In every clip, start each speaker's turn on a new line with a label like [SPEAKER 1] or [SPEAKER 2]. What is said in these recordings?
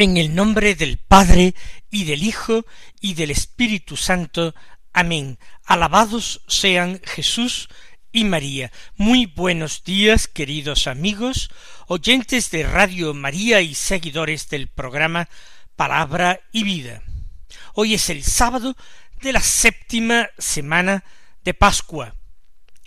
[SPEAKER 1] En el nombre del Padre y del Hijo y del Espíritu Santo. Amén. Alabados sean Jesús y María. Muy buenos días, queridos amigos, oyentes de Radio María y seguidores del programa Palabra y Vida. Hoy es el sábado de la séptima semana de Pascua.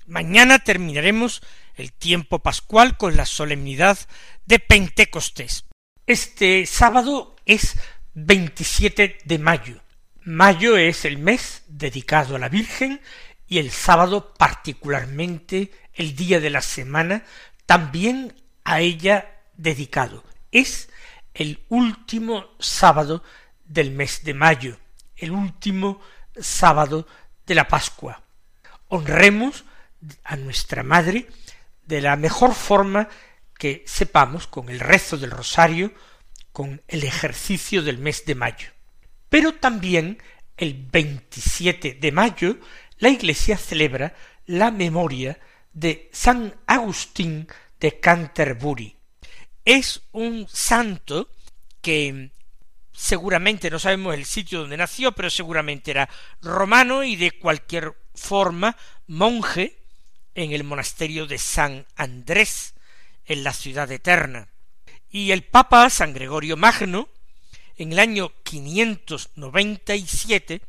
[SPEAKER 1] Mañana terminaremos el tiempo pascual con la solemnidad de Pentecostés. Este sábado es 27 de mayo Mayo es el mes dedicado a la Virgen y el sábado particularmente el día de la semana también a ella dedicado. Es el último sábado del mes de mayo, el último sábado de la Pascua. Honremos a nuestra Madre de la mejor forma que sepamos con el rezo del rosario, con el ejercicio del mes de mayo. Pero también el 27 de mayo la Iglesia celebra la memoria de San Agustín de Canterbury. Es un santo que seguramente no sabemos el sitio donde nació, pero seguramente era romano y de cualquier forma monje en el monasterio de San Andrés, en la ciudad eterna. Y el Papa San Gregorio Magno en el año 597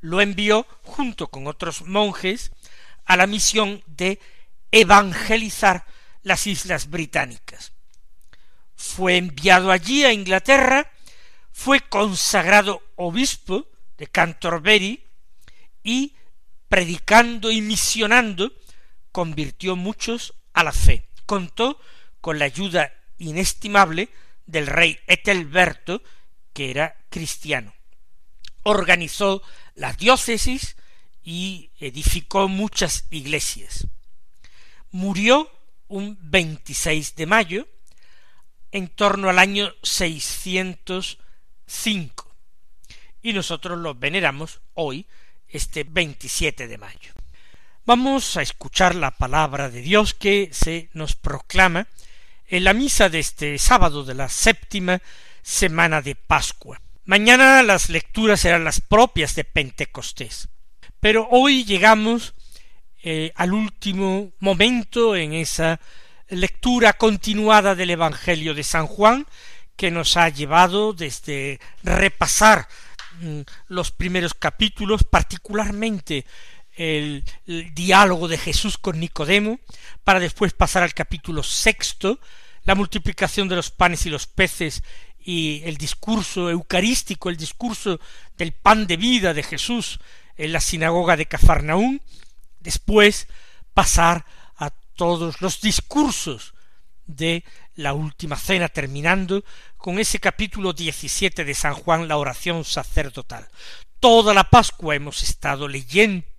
[SPEAKER 1] lo envió junto con otros monjes a la misión de evangelizar las islas británicas. Fue enviado allí a Inglaterra, fue consagrado obispo de Canterbury y predicando y misionando convirtió muchos a la fe. Contó con la ayuda inestimable del rey Etelberto que era cristiano. Organizó las diócesis y edificó muchas iglesias. Murió un 26 de mayo en torno al año 605 y nosotros lo veneramos hoy, este 27 de mayo. Vamos a escuchar la palabra de Dios que se nos proclama en la misa de este sábado de la séptima semana de Pascua. Mañana las lecturas serán las propias de Pentecostés. Pero hoy llegamos eh, al último momento en esa lectura continuada del Evangelio de San Juan, que nos ha llevado desde repasar mm, los primeros capítulos, particularmente el, diálogo de Jesús con Nicodemo, para después pasar al capítulo sexto, la multiplicación de los panes y los peces y el discurso eucarístico, el discurso del pan de vida de Jesús en la sinagoga de Cafarnaún, después pasar a todos los discursos de la última cena, terminando con ese capítulo diecisiete de San Juan, la oración sacerdotal. Toda la Pascua hemos estado leyendo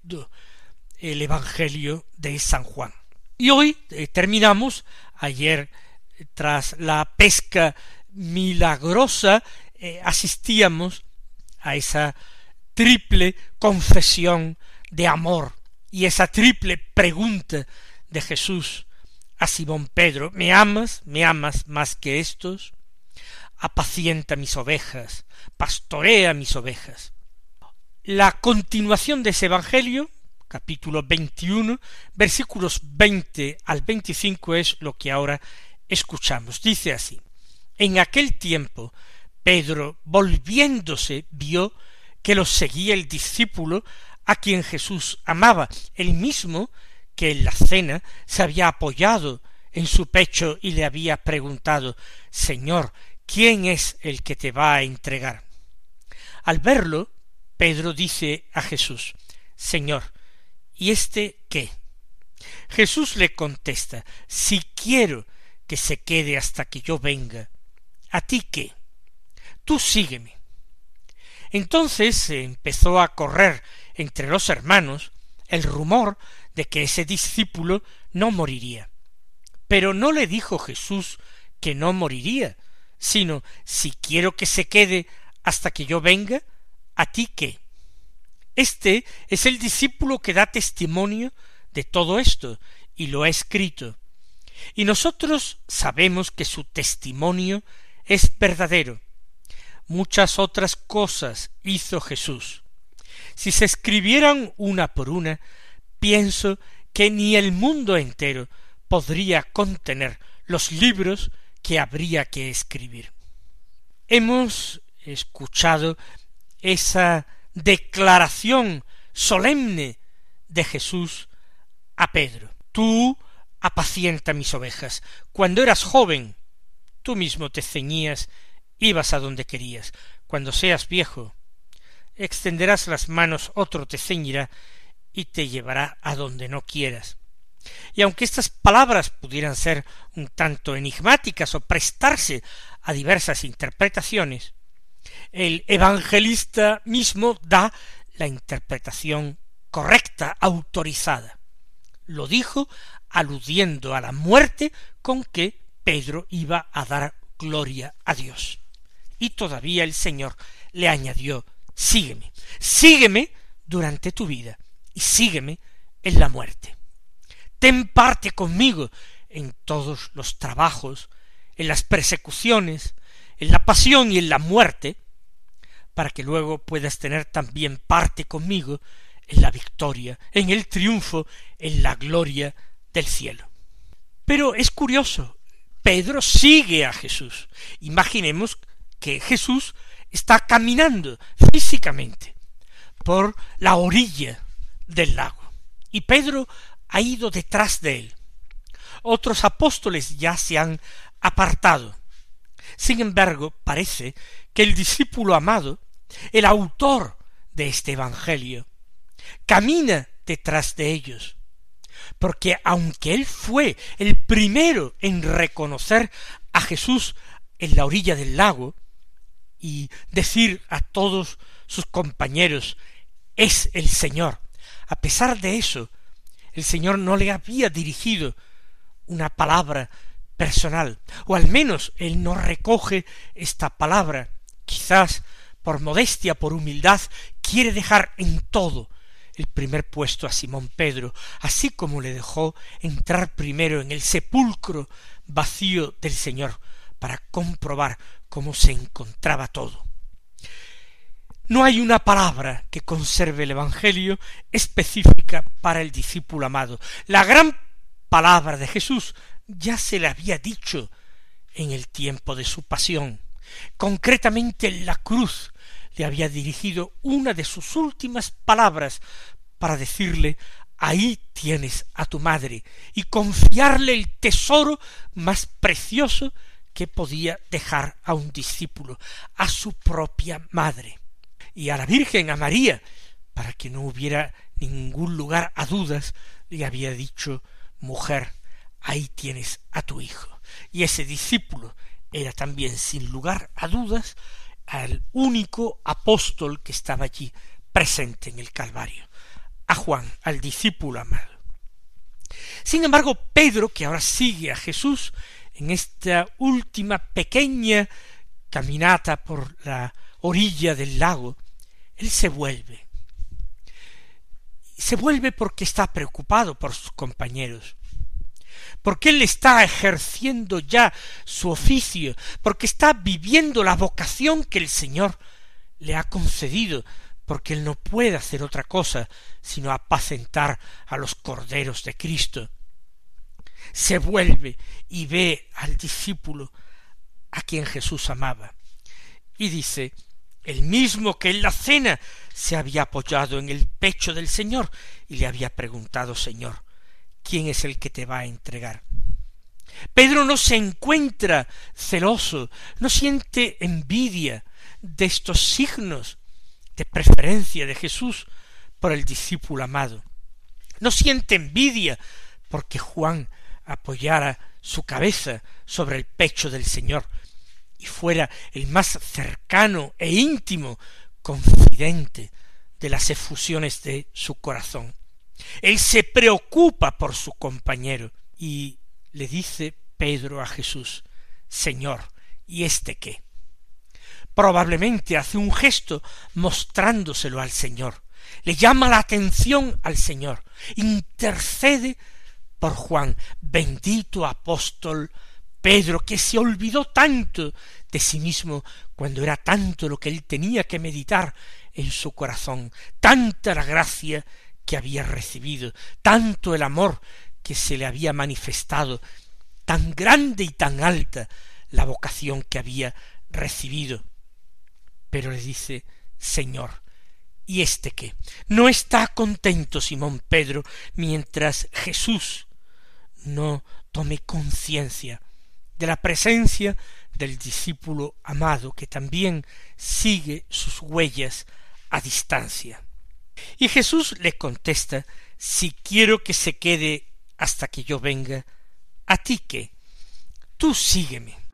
[SPEAKER 1] el Evangelio de San Juan. Y hoy eh, terminamos, ayer, tras la pesca milagrosa eh, asistíamos a esa triple confesión de amor y esa triple pregunta de Jesús a Simón Pedro ¿Me amas? ¿Me amas más que estos? apacienta mis ovejas, pastorea mis ovejas. La continuación de ese Evangelio, capítulo 21, versículos 20 al 25 es lo que ahora escuchamos. Dice así, en aquel tiempo Pedro, volviéndose, vio que los seguía el discípulo a quien Jesús amaba, el mismo que en la cena se había apoyado en su pecho y le había preguntado Señor, ¿quién es el que te va a entregar? Al verlo, Pedro dice a Jesús Señor, ¿y este qué? Jesús le contesta Si quiero que se quede hasta que yo venga, ¿a ti qué? Tú sígueme. Entonces empezó a correr entre los hermanos el rumor de que ese discípulo no moriría. Pero no le dijo Jesús que no moriría, sino si quiero que se quede hasta que yo venga, ¿a ti qué? Este es el discípulo que da testimonio de todo esto y lo ha escrito. Y nosotros sabemos que su testimonio es verdadero. Muchas otras cosas hizo Jesús. Si se escribieran una por una, pienso que ni el mundo entero podría contener los libros que habría que escribir. Hemos escuchado esa declaración solemne de Jesús a Pedro. Tú apacienta mis ovejas. Cuando eras joven, tú mismo te ceñías, ibas a donde querías. Cuando seas viejo, extenderás las manos, otro te ceñirá y te llevará a donde no quieras. Y aunque estas palabras pudieran ser un tanto enigmáticas o prestarse a diversas interpretaciones, el evangelista mismo da la interpretación correcta, autorizada. Lo dijo aludiendo a la muerte con que Pedro iba a dar gloria a Dios. Y todavía el Señor le añadió sígueme, sígueme durante tu vida y sígueme en la muerte. Ten parte conmigo en todos los trabajos, en las persecuciones, en la pasión y en la muerte, para que luego puedas tener también parte conmigo en la victoria, en el triunfo, en la gloria del cielo. Pero es curioso, Pedro sigue a Jesús. Imaginemos que Jesús está caminando físicamente por la orilla del lago y Pedro ha ido detrás de él. Otros apóstoles ya se han apartado. Sin embargo, parece que el discípulo amado el autor de este Evangelio, camina detrás de ellos, porque aunque él fue el primero en reconocer a Jesús en la orilla del lago y decir a todos sus compañeros es el Señor, a pesar de eso, el Señor no le había dirigido una palabra personal, o al menos él no recoge esta palabra, quizás por modestia, por humildad, quiere dejar en todo el primer puesto a Simón Pedro, así como le dejó entrar primero en el sepulcro vacío del Señor, para comprobar cómo se encontraba todo. No hay una palabra que conserve el Evangelio específica para el discípulo amado. La gran palabra de Jesús ya se le había dicho en el tiempo de su pasión, concretamente en la cruz, le había dirigido una de sus últimas palabras para decirle ahí tienes a tu madre y confiarle el tesoro más precioso que podía dejar a un discípulo, a su propia madre. Y a la Virgen, a María, para que no hubiera ningún lugar a dudas, le había dicho mujer, ahí tienes a tu hijo. Y ese discípulo era también, sin lugar a dudas, al único apóstol que estaba allí presente en el Calvario, a Juan, al discípulo amado. Sin embargo, Pedro, que ahora sigue a Jesús en esta última pequeña caminata por la orilla del lago, él se vuelve. Se vuelve porque está preocupado por sus compañeros porque él está ejerciendo ya su oficio, porque está viviendo la vocación que el Señor le ha concedido, porque él no puede hacer otra cosa sino apacentar a los corderos de Cristo. Se vuelve y ve al discípulo a quien Jesús amaba, y dice el mismo que en la cena se había apoyado en el pecho del Señor y le había preguntado Señor, quién es el que te va a entregar. Pedro no se encuentra celoso, no siente envidia de estos signos de preferencia de Jesús por el discípulo amado. No siente envidia porque Juan apoyara su cabeza sobre el pecho del Señor y fuera el más cercano e íntimo confidente de las efusiones de su corazón. Él se preocupa por su compañero y le dice Pedro a Jesús, Señor, ¿y este qué? Probablemente hace un gesto mostrándoselo al Señor, le llama la atención al Señor, intercede por Juan, bendito apóstol Pedro, que se olvidó tanto de sí mismo cuando era tanto lo que él tenía que meditar en su corazón, tanta la gracia que había recibido, tanto el amor que se le había manifestado, tan grande y tan alta la vocación que había recibido. Pero le dice, Señor, ¿y este qué? No está contento Simón Pedro mientras Jesús no tome conciencia de la presencia del discípulo amado que también sigue sus huellas a distancia. Y Jesús le contesta si quiero que se quede hasta que yo venga, a ti que tú sígueme.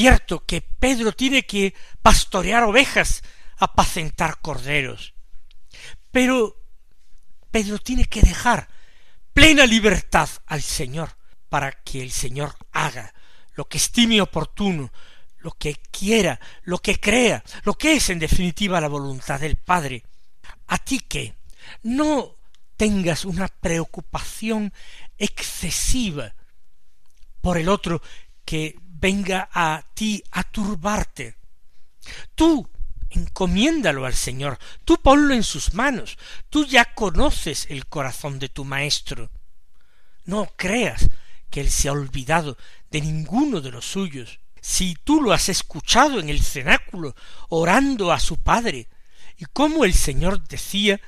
[SPEAKER 1] Cierto que Pedro tiene que pastorear ovejas, apacentar corderos, pero Pedro tiene que dejar plena libertad al Señor para que el Señor haga lo que estime oportuno, lo que quiera, lo que crea, lo que es en definitiva la voluntad del Padre. A ti que no tengas una preocupación excesiva por el otro que venga a ti a turbarte. Tú encomiéndalo al Señor, tú ponlo en sus manos, tú ya conoces el corazón de tu Maestro. No creas que Él se ha olvidado de ninguno de los suyos. Si tú lo has escuchado en el cenáculo, orando a su Padre, y como el Señor decía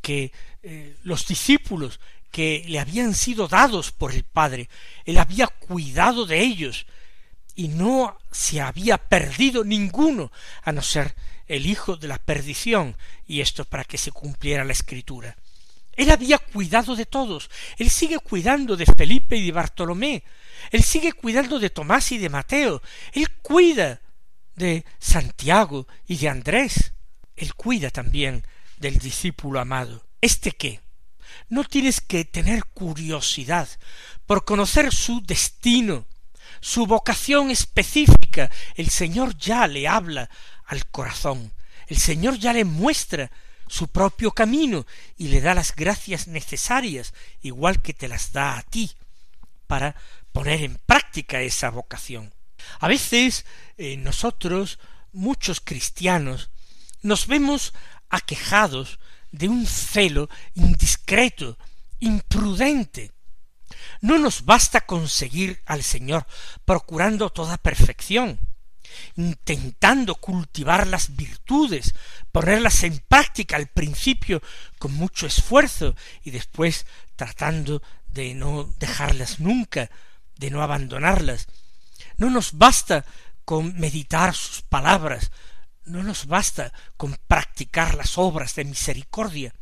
[SPEAKER 1] que eh, los discípulos que le habían sido dados por el Padre, Él había cuidado de ellos, y no se había perdido ninguno, a no ser el hijo de la perdición, y esto para que se cumpliera la escritura. Él había cuidado de todos, él sigue cuidando de Felipe y de Bartolomé, él sigue cuidando de Tomás y de Mateo, él cuida de Santiago y de Andrés, él cuida también del discípulo amado. ¿Este qué? No tienes que tener curiosidad por conocer su destino, su vocación específica. El Señor ya le habla al corazón. El Señor ya le muestra su propio camino y le da las gracias necesarias, igual que te las da a ti, para poner en práctica esa vocación. A veces eh, nosotros, muchos cristianos, nos vemos aquejados de un celo indiscreto, imprudente, no nos basta conseguir al Señor procurando toda perfección, intentando cultivar las virtudes, ponerlas en práctica al principio con mucho esfuerzo y después tratando de no dejarlas nunca, de no abandonarlas. No nos basta con meditar sus palabras, no nos basta con practicar las obras de misericordia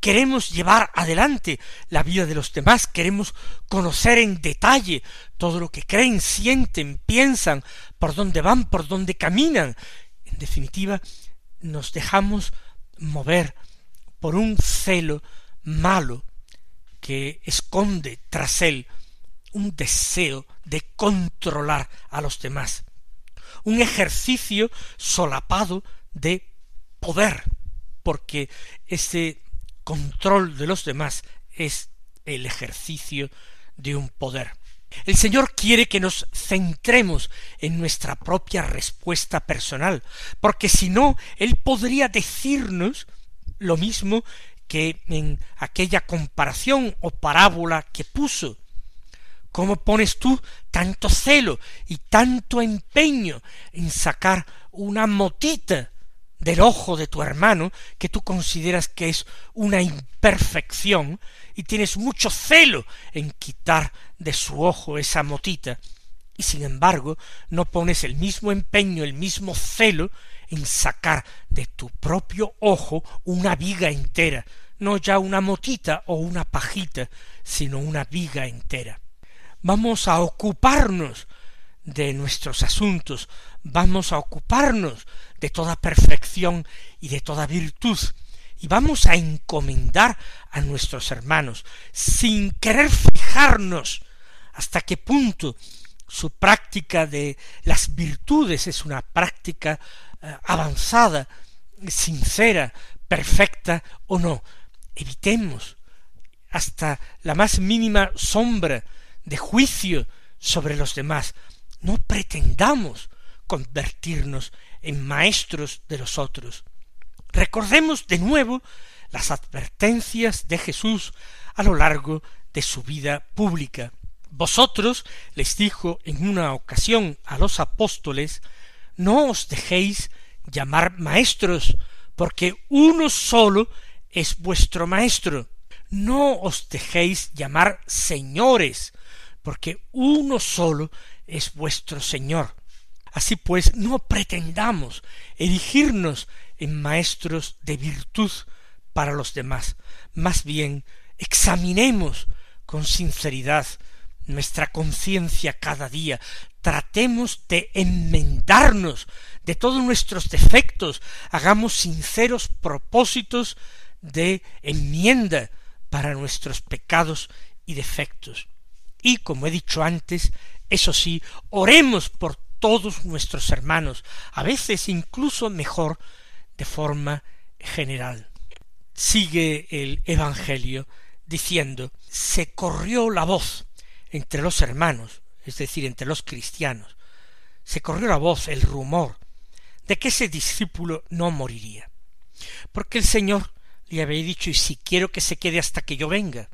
[SPEAKER 1] queremos llevar adelante la vida de los demás, queremos conocer en detalle todo lo que creen, sienten, piensan, por dónde van, por dónde caminan. En definitiva, nos dejamos mover por un celo malo que esconde tras él un deseo de controlar a los demás, un ejercicio solapado de poder, porque ese control de los demás es el ejercicio de un poder. El Señor quiere que nos centremos en nuestra propia respuesta personal, porque si no, Él podría decirnos lo mismo que en aquella comparación o parábola que puso. ¿Cómo pones tú tanto celo y tanto empeño en sacar una motita del ojo de tu hermano que tú consideras que es una imperfección y tienes mucho celo en quitar de su ojo esa motita y sin embargo no pones el mismo empeño, el mismo celo en sacar de tu propio ojo una viga entera, no ya una motita o una pajita, sino una viga entera. Vamos a ocuparnos de nuestros asuntos, vamos a ocuparnos de toda perfección y de toda virtud, y vamos a encomendar a nuestros hermanos, sin querer fijarnos hasta qué punto su práctica de las virtudes es una práctica eh, avanzada, sincera, perfecta o no. Evitemos hasta la más mínima sombra de juicio sobre los demás. No pretendamos convertirnos en maestros de los otros. Recordemos de nuevo las advertencias de Jesús a lo largo de su vida pública. Vosotros, les dijo en una ocasión a los apóstoles, no os dejéis llamar maestros, porque uno solo es vuestro maestro. No os dejéis llamar señores, porque uno solo es vuestro Señor. Así pues, no pretendamos erigirnos en maestros de virtud para los demás. Más bien, examinemos con sinceridad nuestra conciencia cada día, tratemos de enmendarnos de todos nuestros defectos, hagamos sinceros propósitos de enmienda para nuestros pecados y defectos. Y como he dicho antes, eso sí, oremos por todos nuestros hermanos, a veces incluso mejor de forma general. Sigue el Evangelio diciendo se corrió la voz entre los hermanos, es decir, entre los cristianos, se corrió la voz, el rumor, de que ese discípulo no moriría. Porque el Señor le había dicho, y si quiero que se quede hasta que yo venga,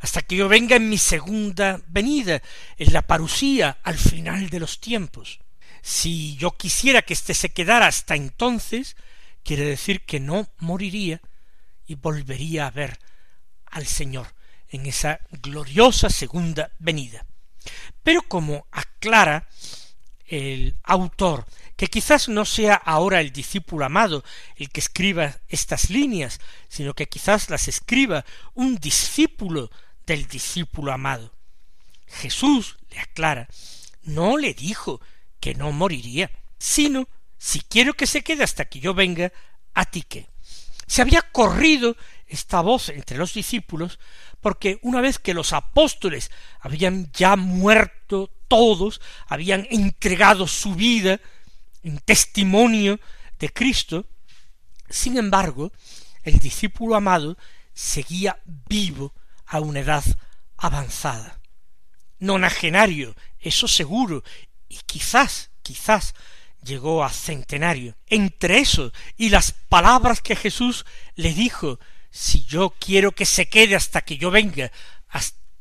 [SPEAKER 1] hasta que yo venga en mi segunda venida, en la parusía, al final de los tiempos. Si yo quisiera que éste se quedara hasta entonces, quiere decir que no moriría y volvería a ver al Señor en esa gloriosa segunda venida. Pero como aclara el autor, que quizás no sea ahora el discípulo amado el que escriba estas líneas, sino que quizás las escriba un discípulo del discípulo amado. Jesús le aclara, no le dijo que no moriría, sino si quiero que se quede hasta que yo venga, a ti qué. Se había corrido esta voz entre los discípulos porque una vez que los apóstoles habían ya muerto todos, habían entregado su vida en testimonio de Cristo, sin embargo, el discípulo amado seguía vivo a una edad avanzada. Nonagenario, eso seguro, y quizás, quizás llegó a centenario. Entre eso y las palabras que Jesús le dijo si yo quiero que se quede hasta que yo venga,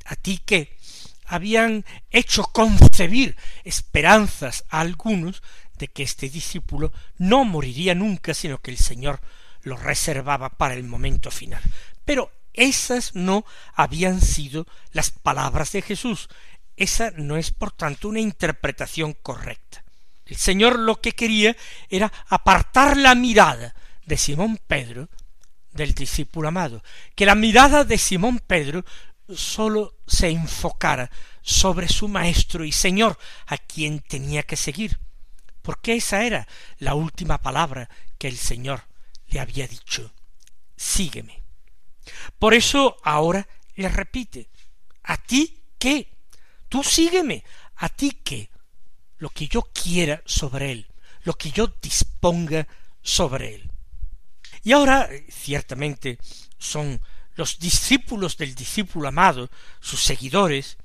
[SPEAKER 1] a ti que habían hecho concebir esperanzas a algunos de que este discípulo no moriría nunca, sino que el Señor lo reservaba para el momento final. Pero esas no habían sido las palabras de Jesús. Esa no es, por tanto, una interpretación correcta. El Señor lo que quería era apartar la mirada de Simón Pedro del discípulo amado, que la mirada de Simón Pedro sólo se enfocara sobre su maestro y señor, a quien tenía que seguir, porque esa era la última palabra que el Señor le había dicho. Sígueme. Por eso ahora le repite, ¿a ti qué? Tú sígueme, ¿a ti qué? Lo que yo quiera sobre él, lo que yo disponga sobre él. Y ahora, ciertamente, son los discípulos del discípulo amado, sus seguidores,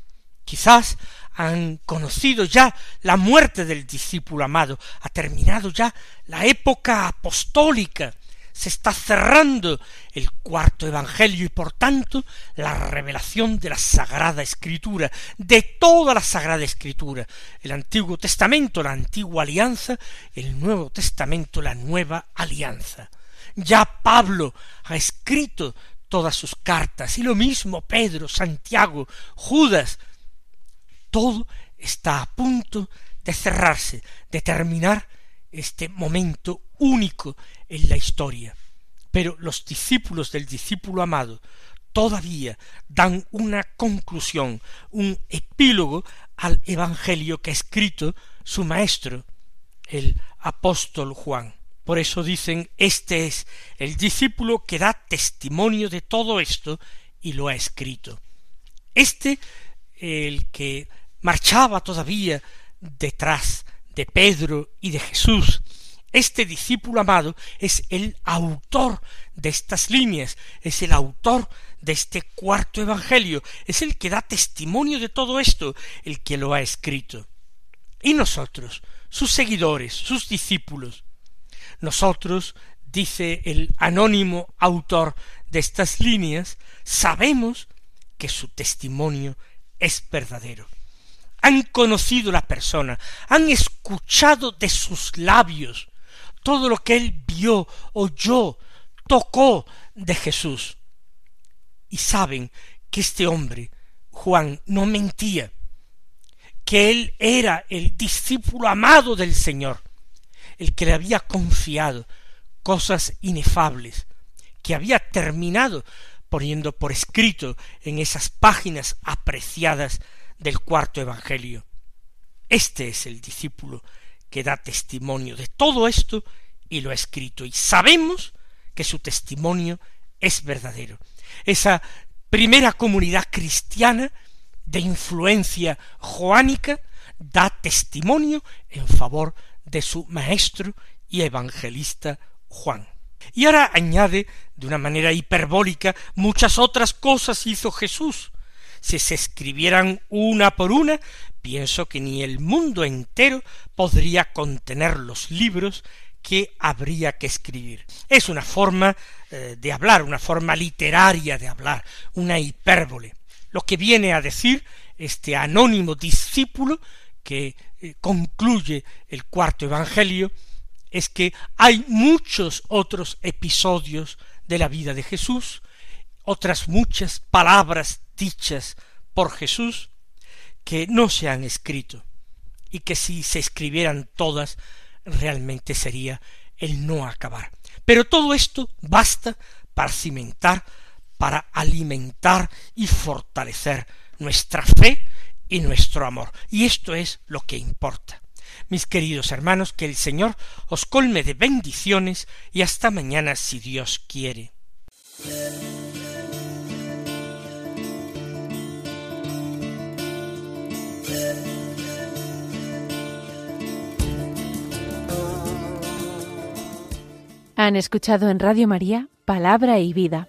[SPEAKER 1] quizás han conocido ya la muerte del discípulo amado, ha terminado ya la época apostólica, se está cerrando el cuarto evangelio y por tanto la revelación de la Sagrada Escritura, de toda la Sagrada Escritura, el Antiguo Testamento, la antigua alianza, el Nuevo Testamento, la nueva alianza. Ya Pablo ha escrito todas sus cartas, y lo mismo Pedro, Santiago, Judas, todo está a punto de cerrarse, de terminar este momento único en la historia. Pero los discípulos del discípulo amado todavía dan una conclusión, un epílogo al Evangelio que ha escrito su maestro, el apóstol Juan. Por eso dicen, este es el discípulo que da testimonio de todo esto y lo ha escrito. Este, el que marchaba todavía detrás de Pedro y de Jesús, este discípulo amado es el autor de estas líneas, es el autor de este cuarto evangelio, es el que da testimonio de todo esto, el que lo ha escrito. Y nosotros, sus seguidores, sus discípulos, nosotros, dice el anónimo autor de estas líneas, sabemos que su testimonio es verdadero. Han conocido la persona, han escuchado de sus labios todo lo que él vio, oyó, tocó de Jesús. Y saben que este hombre, Juan, no mentía, que él era el discípulo amado del Señor, el que le había confiado cosas inefables, que había terminado poniendo por escrito en esas páginas apreciadas del cuarto Evangelio. Este es el discípulo que da testimonio de todo esto y lo ha escrito, y sabemos que su testimonio es verdadero. Esa primera comunidad cristiana de influencia joánica da testimonio en favor de su maestro y evangelista Juan. Y ahora añade de una manera hiperbólica muchas otras cosas hizo Jesús. Si se escribieran una por una, pienso que ni el mundo entero podría contener los libros que habría que escribir. Es una forma eh, de hablar, una forma literaria de hablar, una hipérbole. Lo que viene a decir este anónimo discípulo que eh, concluye el cuarto Evangelio es que hay muchos otros episodios de la vida de Jesús, otras muchas palabras dichas por Jesús que no se han escrito y que si se escribieran todas realmente sería el no acabar. Pero todo esto basta para cimentar, para alimentar y fortalecer nuestra fe y nuestro amor. Y esto es lo que importa. Mis queridos hermanos, que el Señor os colme de bendiciones y hasta mañana si Dios quiere.
[SPEAKER 2] Han escuchado en Radio María Palabra y Vida,